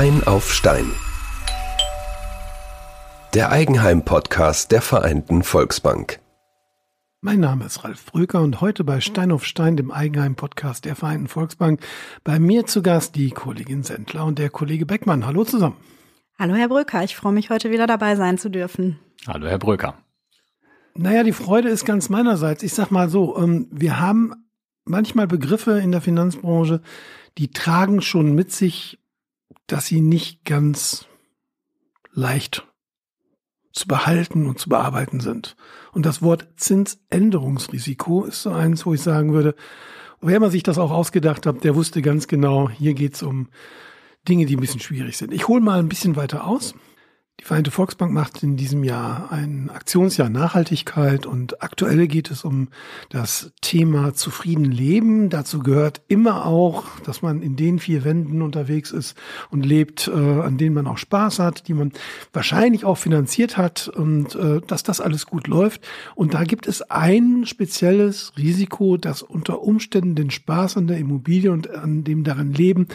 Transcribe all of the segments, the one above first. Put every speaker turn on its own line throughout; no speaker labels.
Stein auf Stein. Der Eigenheim-Podcast der Vereinten Volksbank.
Mein Name ist Ralf Bröker und heute bei Stein auf Stein, dem Eigenheim-Podcast der Vereinten Volksbank, bei mir zu Gast die Kollegin Sendler und der Kollege Beckmann. Hallo zusammen.
Hallo Herr Bröker, ich freue mich heute wieder dabei sein zu dürfen.
Hallo Herr Bröker.
Naja, die Freude ist ganz meinerseits. Ich sag mal so, ähm, wir haben manchmal Begriffe in der Finanzbranche, die tragen schon mit sich, dass sie nicht ganz leicht zu behalten und zu bearbeiten sind. Und das Wort Zinsänderungsrisiko ist so eins, wo ich sagen würde, wer man sich das auch ausgedacht hat, der wusste ganz genau, hier geht's um Dinge, die ein bisschen schwierig sind. Ich hole mal ein bisschen weiter aus. Die Vereinte Volksbank macht in diesem Jahr ein Aktionsjahr Nachhaltigkeit und aktuell geht es um das Thema zufrieden leben. Dazu gehört immer auch, dass man in den vier Wänden unterwegs ist und lebt, äh, an denen man auch Spaß hat, die man wahrscheinlich auch finanziert hat und äh, dass das alles gut läuft. Und da gibt es ein spezielles Risiko, das unter Umständen den Spaß an der Immobilie und an dem darin Leben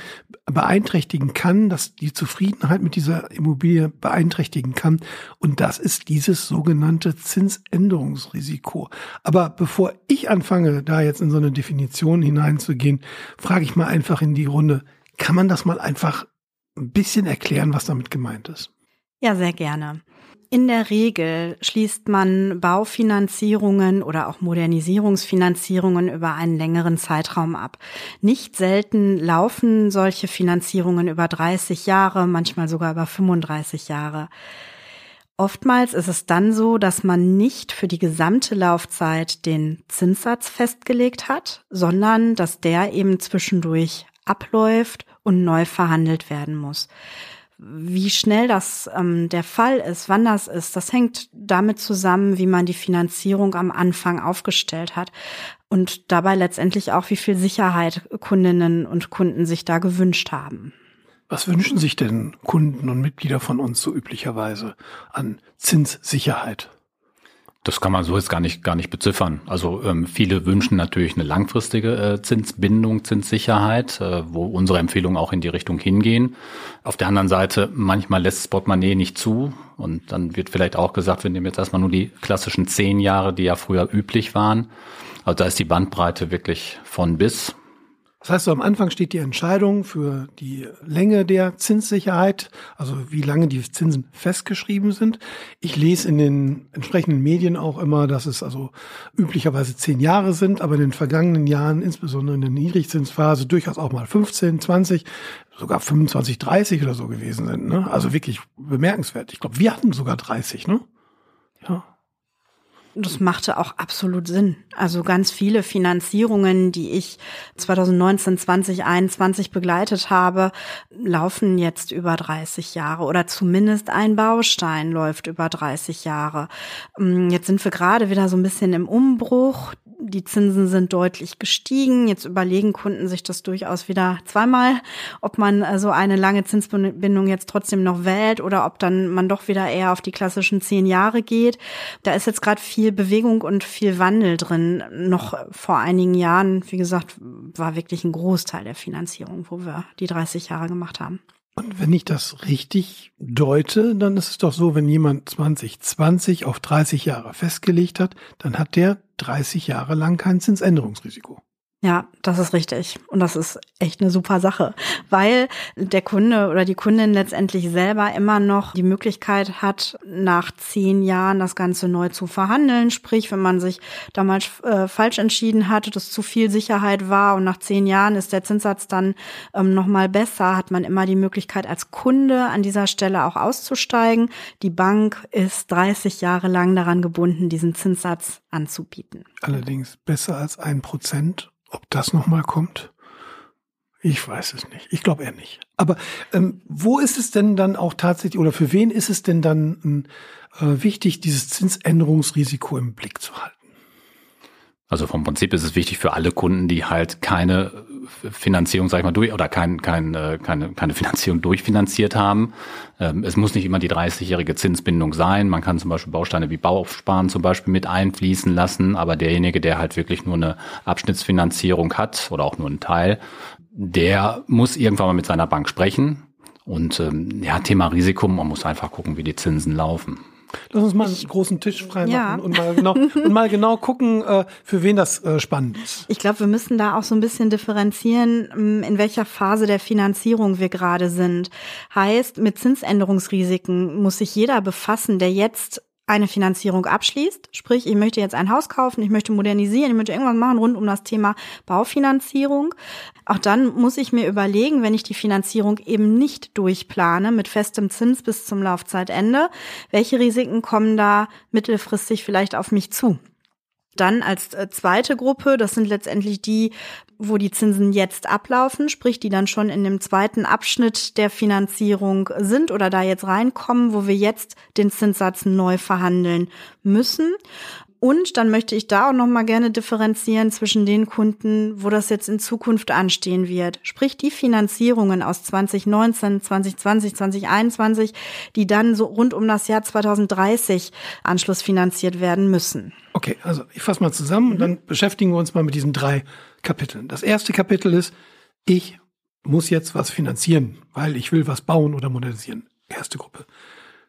beeinträchtigen kann, dass die Zufriedenheit mit dieser Immobilie beeinträchtigt beeinträchtigen kann. Und das ist dieses sogenannte Zinsänderungsrisiko. Aber bevor ich anfange, da jetzt in so eine Definition hineinzugehen, frage ich mal einfach in die Runde, kann man das mal einfach ein bisschen erklären, was damit gemeint ist?
Ja, sehr gerne. In der Regel schließt man Baufinanzierungen oder auch Modernisierungsfinanzierungen über einen längeren Zeitraum ab. Nicht selten laufen solche Finanzierungen über 30 Jahre, manchmal sogar über 35 Jahre. Oftmals ist es dann so, dass man nicht für die gesamte Laufzeit den Zinssatz festgelegt hat, sondern dass der eben zwischendurch abläuft und neu verhandelt werden muss. Wie schnell das ähm, der Fall ist, wann das ist, das hängt damit zusammen, wie man die Finanzierung am Anfang aufgestellt hat und dabei letztendlich auch, wie viel Sicherheit Kundinnen und Kunden sich da gewünscht haben.
Was wünschen sich denn Kunden und Mitglieder von uns so üblicherweise an Zinssicherheit?
Das kann man so jetzt gar nicht, gar nicht beziffern. Also ähm, viele wünschen natürlich eine langfristige äh, Zinsbindung, Zinssicherheit, äh, wo unsere Empfehlungen auch in die Richtung hingehen. Auf der anderen Seite, manchmal lässt das Portemonnaie nicht zu. Und dann wird vielleicht auch gesagt, wir nehmen jetzt erstmal nur die klassischen zehn Jahre, die ja früher üblich waren. Also da ist die Bandbreite wirklich von bis.
Das heißt, so am Anfang steht die Entscheidung für die Länge der Zinssicherheit, also wie lange die Zinsen festgeschrieben sind. Ich lese in den entsprechenden Medien auch immer, dass es also üblicherweise zehn Jahre sind, aber in den vergangenen Jahren, insbesondere in der Niedrigzinsphase, durchaus auch mal 15, 20, sogar 25, 30 oder so gewesen sind. Ne? Also wirklich bemerkenswert. Ich glaube, wir hatten sogar 30, ne? Ja.
Das machte auch absolut Sinn. Also ganz viele Finanzierungen, die ich 2019, 2021 begleitet habe, laufen jetzt über 30 Jahre oder zumindest ein Baustein läuft über 30 Jahre. Mm, jetzt sind wir gerade wieder so ein bisschen im Umbruch die Zinsen sind deutlich gestiegen. Jetzt überlegen Kunden sich das durchaus wieder zweimal, ob man äh, so eine lange Zinsbindung jetzt trotzdem noch wählt oder ob dann man doch wieder eher auf die klassischen zehn Jahre geht. Da ist jetzt gerade viel Bewegung und viel Wandel drin. Noch vor einigen Jahren, wie gesagt, war wirklich ein Großteil der Finanzierung, wo wir die 30 Jahre gemacht haben.
Und wenn ich das richtig deute, dann ist es doch so, wenn jemand 2020 auf 30 Jahre festgelegt hat, dann hat der 30 Jahre lang kein Zinsänderungsrisiko.
Ja, das ist richtig. Und das ist echt eine super Sache, weil der Kunde oder die Kundin letztendlich selber immer noch die Möglichkeit hat, nach zehn Jahren das Ganze neu zu verhandeln. Sprich, wenn man sich damals äh, falsch entschieden hatte, dass zu viel Sicherheit war und nach zehn Jahren ist der Zinssatz dann ähm, nochmal besser, hat man immer die Möglichkeit, als Kunde an dieser Stelle auch auszusteigen. Die Bank ist 30 Jahre lang daran gebunden, diesen Zinssatz anzubieten.
Allerdings besser als ein Prozent ob das nochmal kommt? Ich weiß es nicht. Ich glaube eher nicht. Aber ähm, wo ist es denn dann auch tatsächlich oder für wen ist es denn dann äh, wichtig, dieses Zinsänderungsrisiko im Blick zu halten?
Also vom Prinzip ist es wichtig für alle Kunden, die halt keine Finanzierung, sag ich mal, durch oder kein, kein, äh, keine, keine Finanzierung durchfinanziert haben. Ähm, es muss nicht immer die 30-jährige Zinsbindung sein. Man kann zum Beispiel Bausteine wie Bauaufsparen zum Beispiel mit einfließen lassen, aber derjenige, der halt wirklich nur eine Abschnittsfinanzierung hat oder auch nur einen Teil, der muss irgendwann mal mit seiner Bank sprechen Und ähm, ja, Thema Risiko, man muss einfach gucken, wie die Zinsen laufen.
Lass uns mal einen großen Tisch freimachen ja. und, mal genau, und mal genau gucken, äh, für wen das äh, spannend ist.
Ich glaube, wir müssen da auch so ein bisschen differenzieren, ähm, in welcher Phase der Finanzierung wir gerade sind. Heißt, mit Zinsänderungsrisiken muss sich jeder befassen, der jetzt eine Finanzierung abschließt, sprich, ich möchte jetzt ein Haus kaufen, ich möchte modernisieren, ich möchte irgendwas machen rund um das Thema Baufinanzierung. Auch dann muss ich mir überlegen, wenn ich die Finanzierung eben nicht durchplane mit festem Zins bis zum Laufzeitende, welche Risiken kommen da mittelfristig vielleicht auf mich zu? Dann als äh, zweite Gruppe, das sind letztendlich die, wo die Zinsen jetzt ablaufen, sprich die dann schon in dem zweiten Abschnitt der Finanzierung sind oder da jetzt reinkommen, wo wir jetzt den Zinssatz neu verhandeln müssen. Und dann möchte ich da auch noch mal gerne differenzieren zwischen den Kunden, wo das jetzt in Zukunft anstehen wird. Sprich die Finanzierungen aus 2019, 2020, 2021, die dann so rund um das Jahr 2030 anschlussfinanziert werden müssen.
Okay, also ich fasse mal zusammen und dann beschäftigen wir uns mal mit diesen drei Kapiteln. Das erste Kapitel ist, ich muss jetzt was finanzieren, weil ich will was bauen oder modernisieren. Erste Gruppe.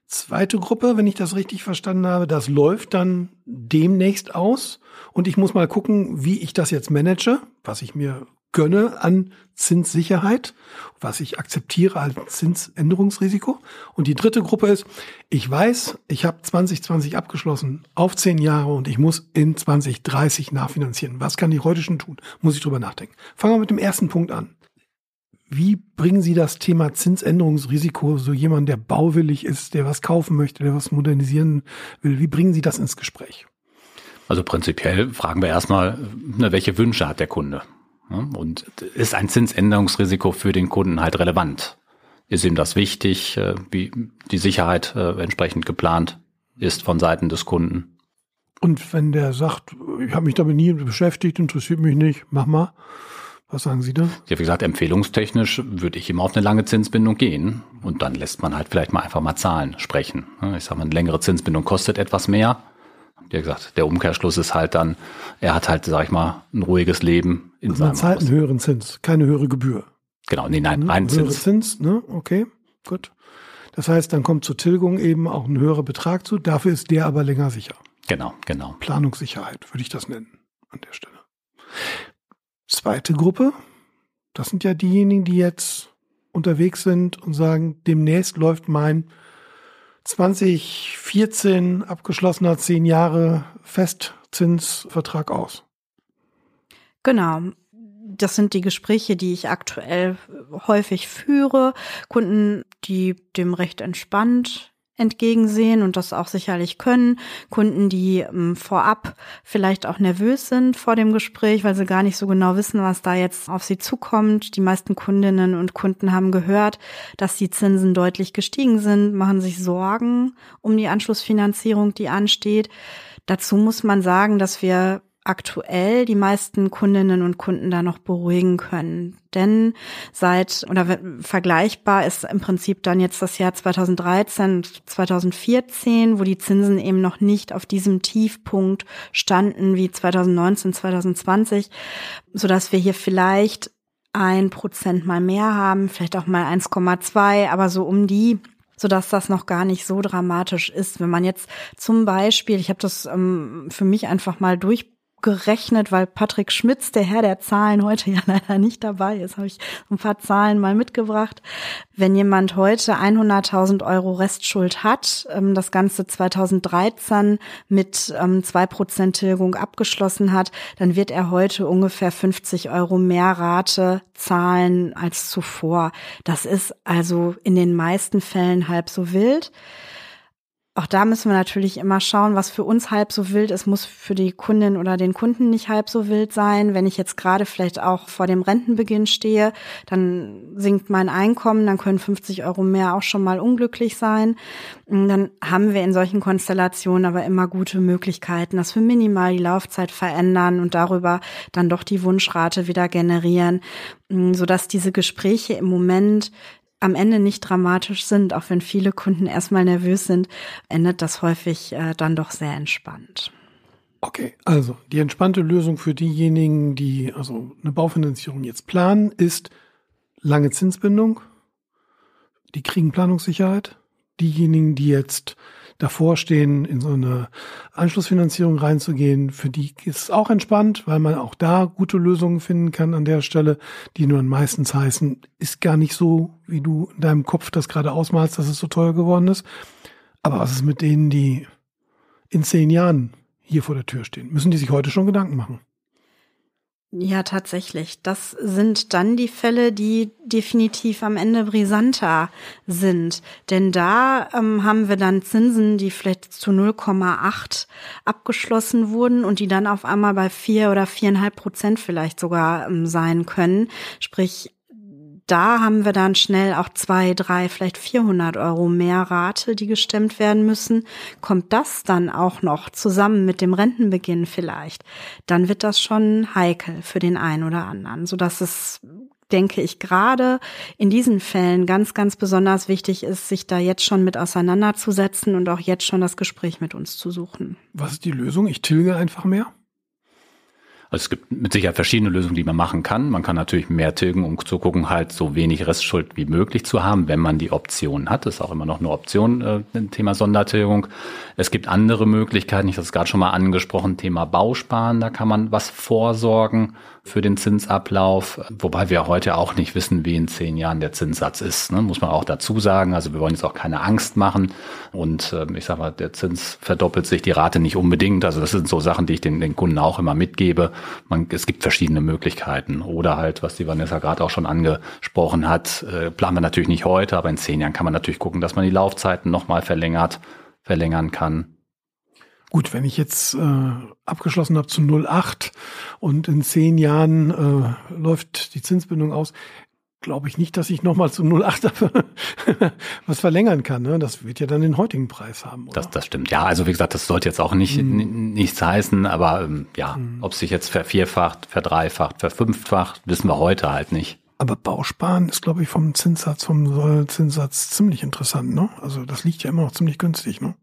Zweite Gruppe, wenn ich das richtig verstanden habe, das läuft dann demnächst aus und ich muss mal gucken, wie ich das jetzt manage, was ich mir gönne an Zinssicherheit, was ich akzeptiere als Zinsänderungsrisiko. Und die dritte Gruppe ist, ich weiß, ich habe 2020 abgeschlossen auf zehn Jahre und ich muss in 2030 nachfinanzieren. Was kann ich heute schon tun? Muss ich drüber nachdenken. Fangen wir mit dem ersten Punkt an. Wie bringen Sie das Thema Zinsänderungsrisiko, so jemand, der bauwillig ist, der was kaufen möchte, der was modernisieren will, wie bringen Sie das ins Gespräch?
Also prinzipiell fragen wir erstmal, ne, welche Wünsche hat der Kunde? Und ist ein Zinsänderungsrisiko für den Kunden halt relevant? Ist ihm das wichtig, äh, wie die Sicherheit äh, entsprechend geplant ist von Seiten des Kunden?
Und wenn der sagt, ich habe mich damit nie beschäftigt, interessiert mich nicht, mach mal, was sagen Sie da?
Ja, wie gesagt, empfehlungstechnisch würde ich immer auf eine lange Zinsbindung gehen und dann lässt man halt vielleicht mal einfach mal Zahlen sprechen. Ich sage mal, eine längere Zinsbindung kostet etwas mehr. Wie gesagt, der Umkehrschluss ist halt dann, er hat halt, sag ich mal, ein ruhiges Leben
in also seinem Man zahlt einen höheren Zins, keine höhere Gebühr.
Genau, nee, nein, ein
Zins. Höhere Zins, ne? Okay, gut. Das heißt, dann kommt zur Tilgung eben auch ein höherer Betrag zu, dafür ist der aber länger sicher.
Genau, genau.
Planungssicherheit würde ich das nennen an der Stelle. Zweite Gruppe, das sind ja diejenigen, die jetzt unterwegs sind und sagen, demnächst läuft mein 2014 abgeschlossener zehn Jahre Festzinsvertrag aus.
Genau. Das sind die Gespräche, die ich aktuell häufig führe. Kunden, die dem recht entspannt entgegensehen und das auch sicherlich können. Kunden, die ähm, vorab vielleicht auch nervös sind vor dem Gespräch, weil sie gar nicht so genau wissen, was da jetzt auf sie zukommt. Die meisten Kundinnen und Kunden haben gehört, dass die Zinsen deutlich gestiegen sind, machen sich Sorgen um die Anschlussfinanzierung, die ansteht. Dazu muss man sagen, dass wir aktuell die meisten Kundinnen und Kunden da noch beruhigen können. Denn seit oder vergleichbar ist im Prinzip dann jetzt das Jahr 2013, 2014, wo die Zinsen eben noch nicht auf diesem Tiefpunkt standen wie 2019, 2020, so dass wir hier vielleicht ein Prozent mal mehr haben, vielleicht auch mal 1,2, aber so um die so dass das noch gar nicht so dramatisch ist. Wenn man jetzt zum Beispiel, ich habe das ähm, für mich einfach mal durch gerechnet, weil Patrick Schmitz, der Herr der Zahlen, heute ja leider nicht dabei ist, habe ich ein paar Zahlen mal mitgebracht. Wenn jemand heute 100.000 Euro Restschuld hat, ähm, das Ganze 2013 mit ähm, zwei Prozent Tilgung abgeschlossen hat, dann wird er heute ungefähr 50 Euro mehr Rate zahlen als zuvor. Das ist also in den meisten Fällen halb so wild. Auch da müssen wir natürlich immer schauen, was für uns halb so wild ist, muss für die Kundin oder den Kunden nicht halb so wild sein. Wenn ich jetzt gerade vielleicht auch vor dem Rentenbeginn stehe, dann sinkt mein Einkommen, dann können 50 Euro mehr auch schon mal unglücklich sein. Dann haben wir in solchen Konstellationen aber immer gute Möglichkeiten, dass wir minimal die Laufzeit verändern und darüber dann doch die Wunschrate wieder generieren, sodass diese Gespräche im Moment am Ende nicht dramatisch sind, auch wenn viele Kunden erstmal nervös sind, endet das häufig äh, dann doch sehr entspannt.
Okay, also die entspannte Lösung für diejenigen, die also eine Baufinanzierung jetzt planen, ist lange Zinsbindung, die kriegen Planungssicherheit. Diejenigen, die jetzt davor stehen, in so eine Anschlussfinanzierung reinzugehen, für die ist es auch entspannt, weil man auch da gute Lösungen finden kann an der Stelle, die nur meistens heißen, ist gar nicht so, wie du in deinem Kopf das gerade ausmalst, dass es so teuer geworden ist. Aber was ist mit denen, die in zehn Jahren hier vor der Tür stehen? Müssen die sich heute schon Gedanken machen?
Ja, tatsächlich. Das sind dann die Fälle, die definitiv am Ende brisanter sind. Denn da ähm, haben wir dann Zinsen, die vielleicht zu 0,8 abgeschlossen wurden und die dann auf einmal bei vier oder viereinhalb Prozent vielleicht sogar ähm, sein können. Sprich, da haben wir dann schnell auch zwei, drei, vielleicht 400 Euro mehr Rate, die gestemmt werden müssen. Kommt das dann auch noch zusammen mit dem Rentenbeginn vielleicht, dann wird das schon heikel für den einen oder anderen, so dass es denke ich, gerade in diesen Fällen ganz, ganz besonders wichtig ist, sich da jetzt schon mit auseinanderzusetzen und auch jetzt schon das Gespräch mit uns zu suchen.
Was ist die Lösung? Ich tilge einfach mehr?
Also es gibt mit Sicherheit verschiedene Lösungen, die man machen kann. Man kann natürlich mehr tilgen, um zu gucken, halt so wenig Restschuld wie möglich zu haben, wenn man die Option hat. Das ist auch immer noch eine Option, äh, Thema Sondertilgung. Es gibt andere Möglichkeiten, ich habe es gerade schon mal angesprochen, Thema Bausparen, da kann man was vorsorgen für den Zinsablauf, wobei wir heute auch nicht wissen, wie in zehn Jahren der Zinssatz ist, ne? muss man auch dazu sagen. Also wir wollen jetzt auch keine Angst machen und äh, ich sage mal, der Zins verdoppelt sich, die Rate nicht unbedingt. Also das sind so Sachen, die ich den, den Kunden auch immer mitgebe. Man, es gibt verschiedene Möglichkeiten oder halt, was die Vanessa gerade auch schon angesprochen hat, äh, planen wir natürlich nicht heute, aber in zehn Jahren kann man natürlich gucken, dass man die Laufzeiten nochmal verlängert, verlängern kann.
Gut, wenn ich jetzt äh, abgeschlossen habe zu 0,8 und in zehn Jahren äh, läuft die Zinsbindung aus, glaube ich nicht, dass ich nochmal zu 0,8 was verlängern kann. Ne? Das wird ja dann den heutigen Preis haben.
Oder? Das, das stimmt. Ja, also wie gesagt, das sollte jetzt auch nicht mm. nichts heißen, aber ähm, ja, mm. ob sich jetzt vervierfacht, verdreifacht, verfünffacht, wissen wir heute halt nicht.
Aber Bausparen ist, glaube ich, vom Zinssatz, vom Sollzinssatz ziemlich interessant. Ne? Also das liegt ja immer noch ziemlich günstig. Ne?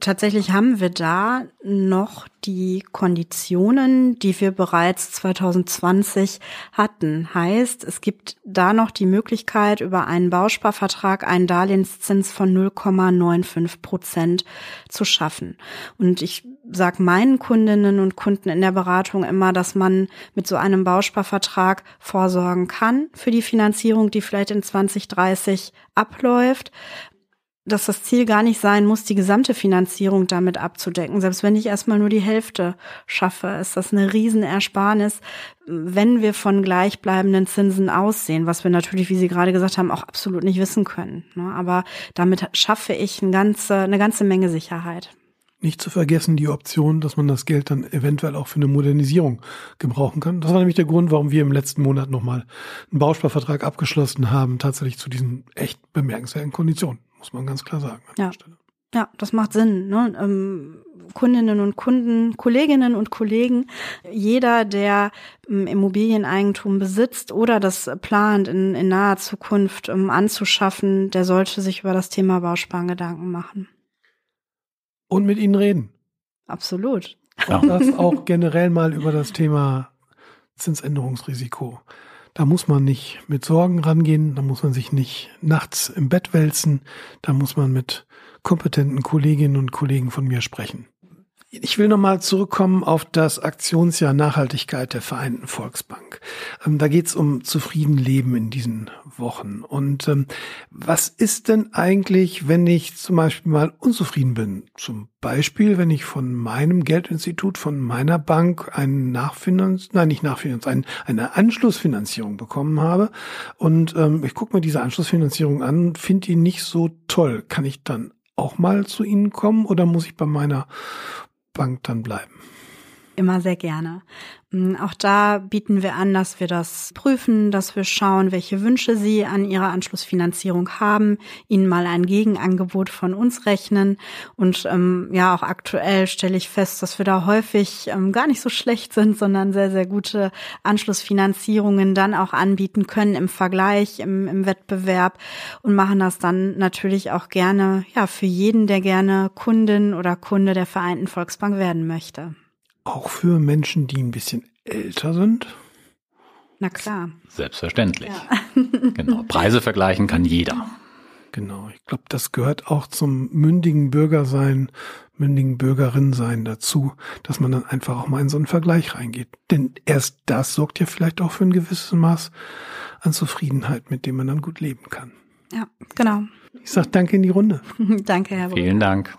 Tatsächlich haben wir da noch die Konditionen, die wir bereits 2020 hatten. Heißt, es gibt da noch die Möglichkeit, über einen Bausparvertrag einen Darlehenszins von 0,95 Prozent zu schaffen. Und ich sage meinen Kundinnen und Kunden in der Beratung immer, dass man mit so einem Bausparvertrag vorsorgen kann für die Finanzierung, die vielleicht in 2030 abläuft dass das Ziel gar nicht sein muss, die gesamte Finanzierung damit abzudecken. Selbst wenn ich erstmal nur die Hälfte schaffe, ist das eine Riesenersparnis, wenn wir von gleichbleibenden Zinsen aussehen, was wir natürlich, wie Sie gerade gesagt haben, auch absolut nicht wissen können. Ne? Aber damit schaffe ich eine ganze, eine ganze Menge Sicherheit.
Nicht zu vergessen die Option, dass man das Geld dann eventuell auch für eine Modernisierung gebrauchen kann. Das war nämlich der Grund, warum wir im letzten Monat nochmal einen Bausparvertrag abgeschlossen haben, tatsächlich zu diesen echt bemerkenswerten Konditionen muss man ganz klar sagen.
ja. Ja, das macht Sinn. Ne? Ähm, Kundinnen und Kunden, Kolleginnen und Kollegen, jeder, der ähm, Immobilieneigentum besitzt oder das plant, in, in naher Zukunft ähm, anzuschaffen, der sollte sich über das Thema Bausparen Gedanken machen.
Und mit ihnen reden.
Absolut.
Und das auch generell mal über das Thema Zinsänderungsrisiko. Da muss man nicht mit Sorgen rangehen, da muss man sich nicht nachts im Bett wälzen, da muss man mit kompetenten Kolleginnen und Kollegen von mir sprechen. Ich will nochmal zurückkommen auf das Aktionsjahr Nachhaltigkeit der Vereinten Volksbank. Ähm, da geht es um zufrieden Leben in diesen Wochen. Und ähm, was ist denn eigentlich, wenn ich zum Beispiel mal unzufrieden bin? Zum Beispiel, wenn ich von meinem Geldinstitut, von meiner Bank einen Nachfinanz, nein, nicht Nachfinanz, ein, eine Anschlussfinanzierung bekommen habe. Und ähm, ich gucke mir diese Anschlussfinanzierung an, finde die nicht so toll. Kann ich dann auch mal zu Ihnen kommen oder muss ich bei meiner Bank dann bleiben?
Immer sehr gerne. Mm, auch da bieten wir an, dass wir das prüfen, dass wir schauen, welche Wünsche Sie an Ihrer Anschlussfinanzierung haben, Ihnen mal ein Gegenangebot von uns rechnen. Und ähm, ja, auch aktuell stelle ich fest, dass wir da häufig ähm, gar nicht so schlecht sind, sondern sehr, sehr gute Anschlussfinanzierungen dann auch anbieten können im Vergleich, im, im Wettbewerb und machen das dann natürlich auch gerne, ja, für jeden, der gerne Kundin oder Kunde der Vereinten Volksbank werden möchte.
Auch für Menschen, die ein bisschen älter sind?
Na klar.
Selbstverständlich. Ja. genau. Preise vergleichen kann jeder.
Genau. Ich glaube, das gehört auch zum mündigen Bürgersein, mündigen Bürgerin sein dazu, dass man dann einfach auch mal in so einen Vergleich reingeht. Denn erst das sorgt ja vielleicht auch für ein gewisses Maß an Zufriedenheit, mit dem man dann gut leben kann.
Ja, genau.
Ich sage danke in die Runde.
danke, Herr Bruder.
Vielen Dank.